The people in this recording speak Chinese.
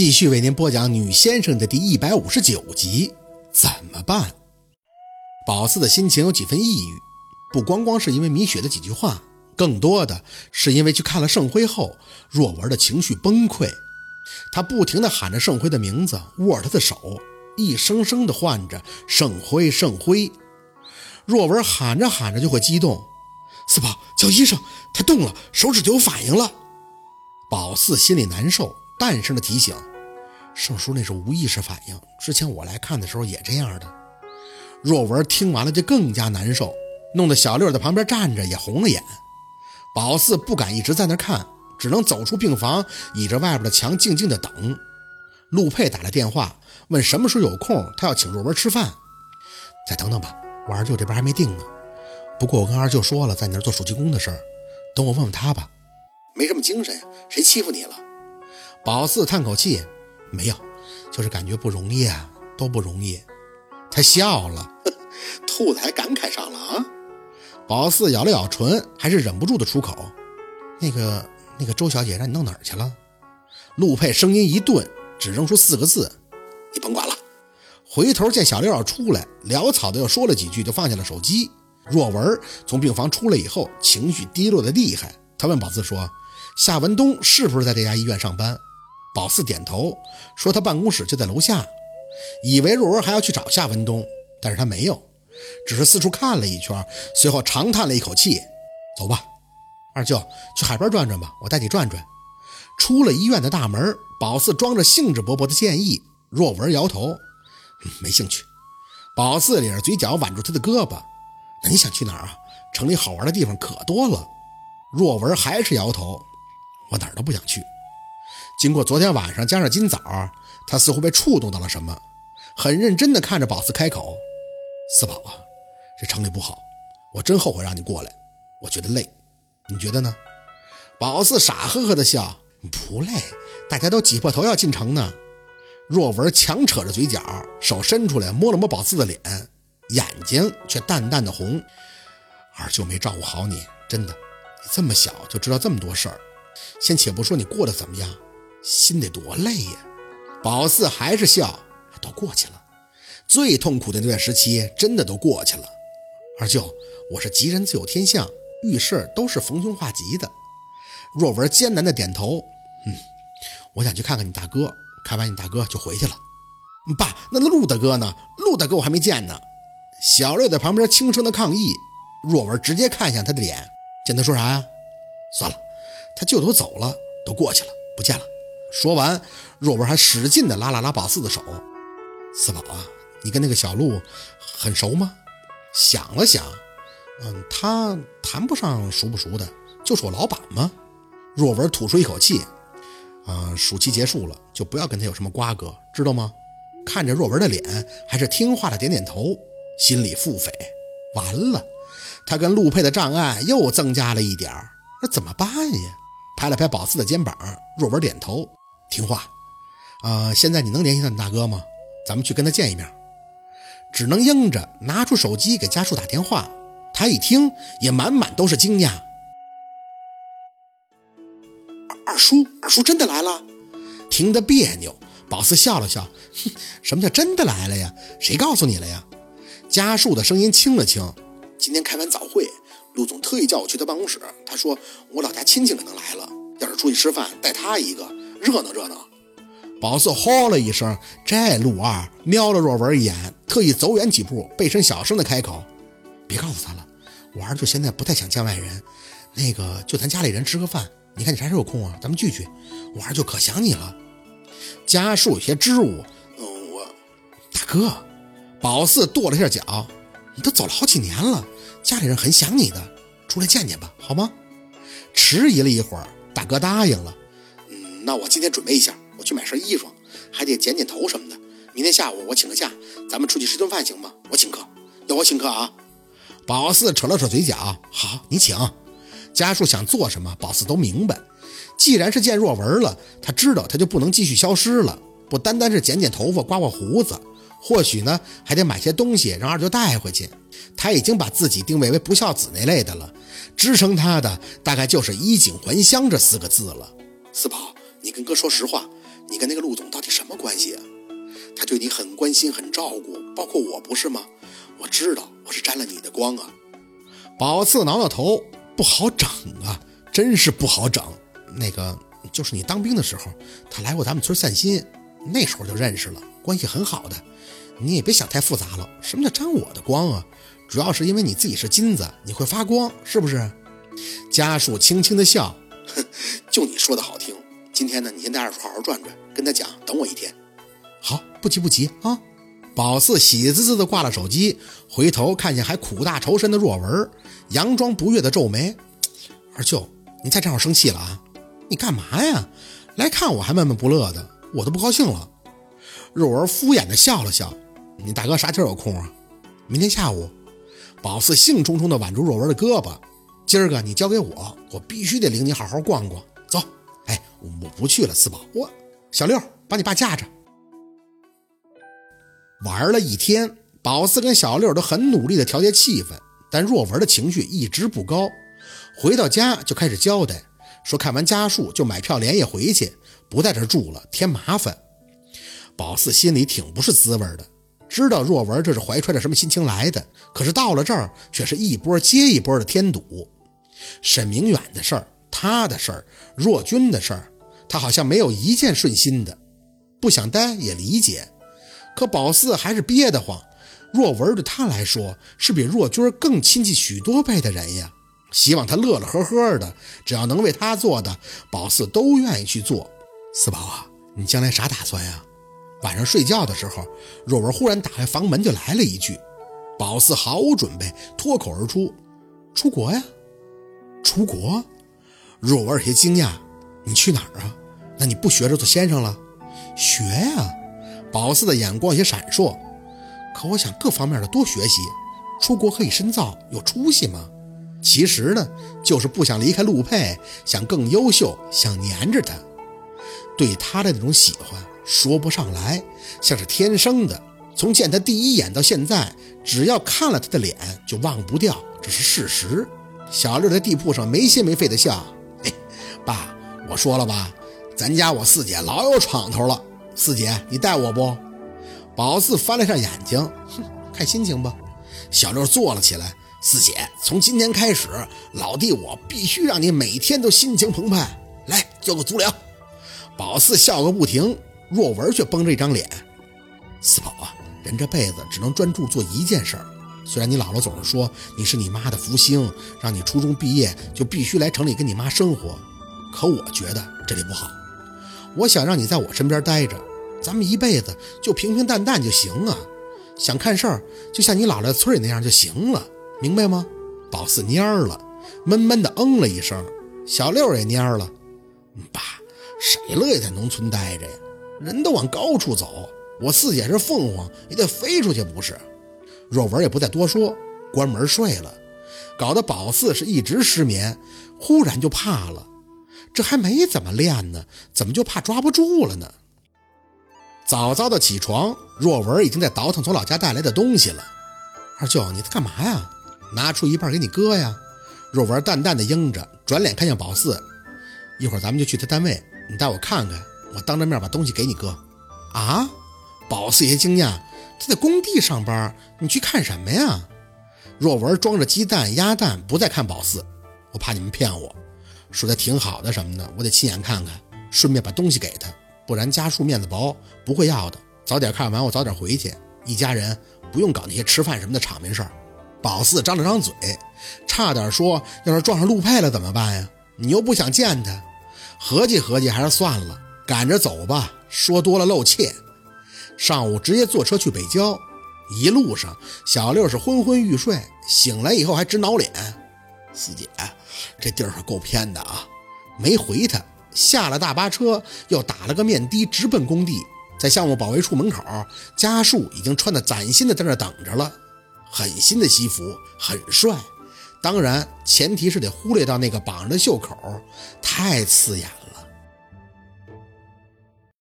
继续为您播讲《女先生》的第一百五十九集。怎么办？宝四的心情有几分抑郁，不光光是因为米雪的几句话，更多的是因为去看了盛辉后，若文的情绪崩溃。他不停地喊着盛辉的名字，握着他的手，一声声地唤着“盛辉，盛辉”。若文喊着喊着就会激动，四宝叫医生，他动了，手指就有反应了。宝四心里难受。淡声的提醒：“盛叔那是无意识反应，之前我来看的时候也这样的。”若文听完了就更加难受，弄得小六在旁边站着也红了眼。宝四不敢一直在那看，只能走出病房，倚着外边的墙静静的等。陆佩打来电话问什么时候有空，他要请若文吃饭。再等等吧，我二舅这边还没定呢。不过我跟二舅说了，在你那做暑期工的事儿，等我问问他吧。没什么精神呀，谁欺负你了？宝四叹口气，没有，就是感觉不容易啊，都不容易。他笑了，兔子还感慨上了啊。宝四咬了咬唇，还是忍不住的出口：“那个，那个周小姐让你弄哪儿去了？”陆佩声音一顿，只扔出四个字：“你甭管了。”回头见小六要出来，潦草的又说了几句，就放下了手机。若文从病房出来以后，情绪低落的厉害。他问宝四说：“夏文东是不是在这家医院上班？”宝四点头说：“他办公室就在楼下。”以为若文还要去找夏文东，但是他没有，只是四处看了一圈，随后长叹了一口气：“走吧，二舅，去海边转转吧，我带你转转。”出了医院的大门，宝四装着兴致勃勃的建议，若文摇头：“没兴趣。”宝四咧着嘴角挽住他的胳膊：“那你想去哪儿啊？城里好玩的地方可多了。”若文还是摇头：“我哪儿都不想去。”经过昨天晚上加上今早，他似乎被触动到了什么，很认真地看着宝四开口：“四宝啊，这城里不好，我真后悔让你过来，我觉得累，你觉得呢？”宝四傻呵呵地笑：“不累，大家都挤破头要进城呢。”若文强扯着嘴角，手伸出来摸了摸宝四的脸，眼睛却淡淡的红：“二舅没照顾好你，真的，你这么小就知道这么多事儿。先且不说你过得怎么样。”心得多累呀！宝四还是笑，都过去了。最痛苦的那段时期真的都过去了。二舅，我是吉人自有天相，遇事都是逢凶化吉的。若文艰难的点头，嗯，我想去看看你大哥，看完你大哥就回去了。爸，那陆大哥呢？陆大哥我还没见呢。小六在旁边轻声的抗议。若文直接看向他的脸，见他说啥呀？算了，他舅都走了，都过去了，不见了。说完，若文还使劲地拉了拉宝四的手。四宝啊，你跟那个小陆很熟吗？想了想，嗯，他谈不上熟不熟的，就是我老板吗？若文吐出一口气，啊，暑期结束了，就不要跟他有什么瓜葛，知道吗？看着若文的脸，还是听话的点点头，心里腹诽：完了，他跟陆佩的障碍又增加了一点儿，那怎么办呀？拍了拍宝四的肩膀，若文点头。听话，啊！现在你能联系到你大哥吗？咱们去跟他见一面。只能应着，拿出手机给家属打电话。他一听，也满满都是惊讶。二叔，二叔真的来了？听得别扭，宝四笑了笑，哼，什么叫真的来了呀？谁告诉你了呀？家属的声音轻了轻。今天开完早会，陆总特意叫我去他办公室，他说我老家亲戚可能来了，要是出去吃饭，带他一个。热闹热闹，宝四吼了一声。这陆二瞄了若文一眼，特意走远几步，背身小声的开口：“别告诉他了，我二舅现在不太想见外人。那个，就咱家里人吃个饭。你看你啥时候有空啊？咱们聚聚。我二舅可想你了。”家树有些支吾：“嗯，我大哥。”宝四跺了下脚：“你都走了好几年了，家里人很想你的，出来见见吧，好吗？”迟疑了一会儿，大哥答应了。那我今天准备一下，我去买身衣服，还得剪剪头什么的。明天下午我请个假，咱们出去吃顿饭行吗？我请客，要我请客啊！宝四扯了扯嘴角，好，你请。家树想做什么，宝四都明白。既然是见若文了，他知道他就不能继续消失了，不单单是剪剪头发、刮刮胡子，或许呢还得买些东西让二舅带回去。他已经把自己定位为不孝子那类的了，支撑他的大概就是衣锦还乡这四个字了。四宝。你跟哥说实话，你跟那个陆总到底什么关系啊？他对你很关心，很照顾，包括我不是吗？我知道我是沾了你的光啊。宝四挠挠头，不好整啊，真是不好整。那个就是你当兵的时候，他来过咱们村散心，那时候就认识了，关系很好的。你也别想太复杂了。什么叫沾我的光啊？主要是因为你自己是金子，你会发光，是不是？家树轻轻的笑，哼，就你说的好听。今天呢，你先在二叔好好转转，跟他讲，等我一天。好，不急不急啊。宝四喜滋滋的挂了手机，回头看见还苦大仇深的若文，佯装不悦的皱眉：“二舅，你再这样生气了啊？你干嘛呀？来看我还闷闷不乐的，我都不高兴了。”若文敷衍的笑了笑：“你大哥啥天有空啊？明天下午。”宝四兴冲冲的挽住若文的胳膊：“今儿个你交给我，我必须得领你好好逛逛。走，哎，我不去了，四宝，我小六把你爸架着。”玩了一天，宝四跟小六都很努力的调节气氛，但若文的情绪一直不高。回到家就开始交代，说看完家书就买票连夜回去，不在这住了，添麻烦。宝四心里挺不是滋味的，知道若文这是怀揣着什么心情来的，可是到了这儿却是一波接一波的添堵。沈明远的事儿，他的事儿，若君的事儿，他好像没有一件顺心的。不想待也理解。可宝四还是憋得慌，若文对他来说是比若君更亲近许多倍的人呀。希望他乐乐呵呵的，只要能为他做的，宝四都愿意去做。四宝啊，你将来啥打算呀？晚上睡觉的时候，若文忽然打开房门就来了一句。宝四毫无准备，脱口而出：“出国呀？出国？”若文有些惊讶：“你去哪儿啊？那你不学着做先生了？学呀！”宝四的眼光有些闪烁，可我想各方面的多学习，出国可以深造，有出息吗？其实呢，就是不想离开陆佩，想更优秀，想黏着他。对他的那种喜欢说不上来，像是天生的。从见他第一眼到现在，只要看了他的脸就忘不掉，这是事实。小六在地铺上没心没肺的笑：“，爸，我说了吧，咱家我四姐老有闯头了。”四姐，你带我不？宝四翻了下眼睛，哼，看心情吧。小六坐了起来。四姐，从今天开始，老弟我必须让你每天都心情澎湃。来，做个足疗。宝四笑个不停，若文却绷着一张脸。四宝啊，人这辈子只能专注做一件事儿。虽然你姥姥总是说你是你妈的福星，让你初中毕业就必须来城里跟你妈生活，可我觉得这里不好。我想让你在我身边待着。咱们一辈子就平平淡淡就行啊，想看事儿就像你姥姥村里那样就行了，明白吗？宝四蔫了，闷闷的嗯了一声。小六也蔫了，爸，谁乐意在农村待着呀？人都往高处走，我四姐是凤凰，也得飞出去不是？若文也不再多说，关门睡了，搞得宝四是一直失眠，忽然就怕了，这还没怎么练呢，怎么就怕抓不住了呢？早早的起床，若文已经在倒腾从老家带来的东西了。二舅，你在干嘛呀？拿出一半给你哥呀。若文淡淡的应着，转脸看向宝四：“一会儿咱们就去他单位，你带我看看，我当着面把东西给你哥。”啊！宝四爷惊讶：“他在工地上班，你去看什么呀？”若文装着鸡蛋鸭蛋，不再看宝四：“我怕你们骗我，说他挺好的什么的，我得亲眼看看，顺便把东西给他。”不然家树面子薄，不会要的。早点看完，我早点回去。一家人不用搞那些吃饭什么的场面事儿。宝四张了张嘴，差点说：“要是撞上陆佩了怎么办呀？”你又不想见他，合计合计还是算了，赶着走吧。说多了露怯。上午直接坐车去北郊，一路上小六是昏昏欲睡，醒来以后还直挠脸。四姐，这地儿可够偏的啊！没回他。下了大巴车，又打了个面的，直奔工地。在项目保卫处门口，家树已经穿的崭新的在那等着了，很新的西服，很帅。当然，前提是得忽略到那个绑着的袖口，太刺眼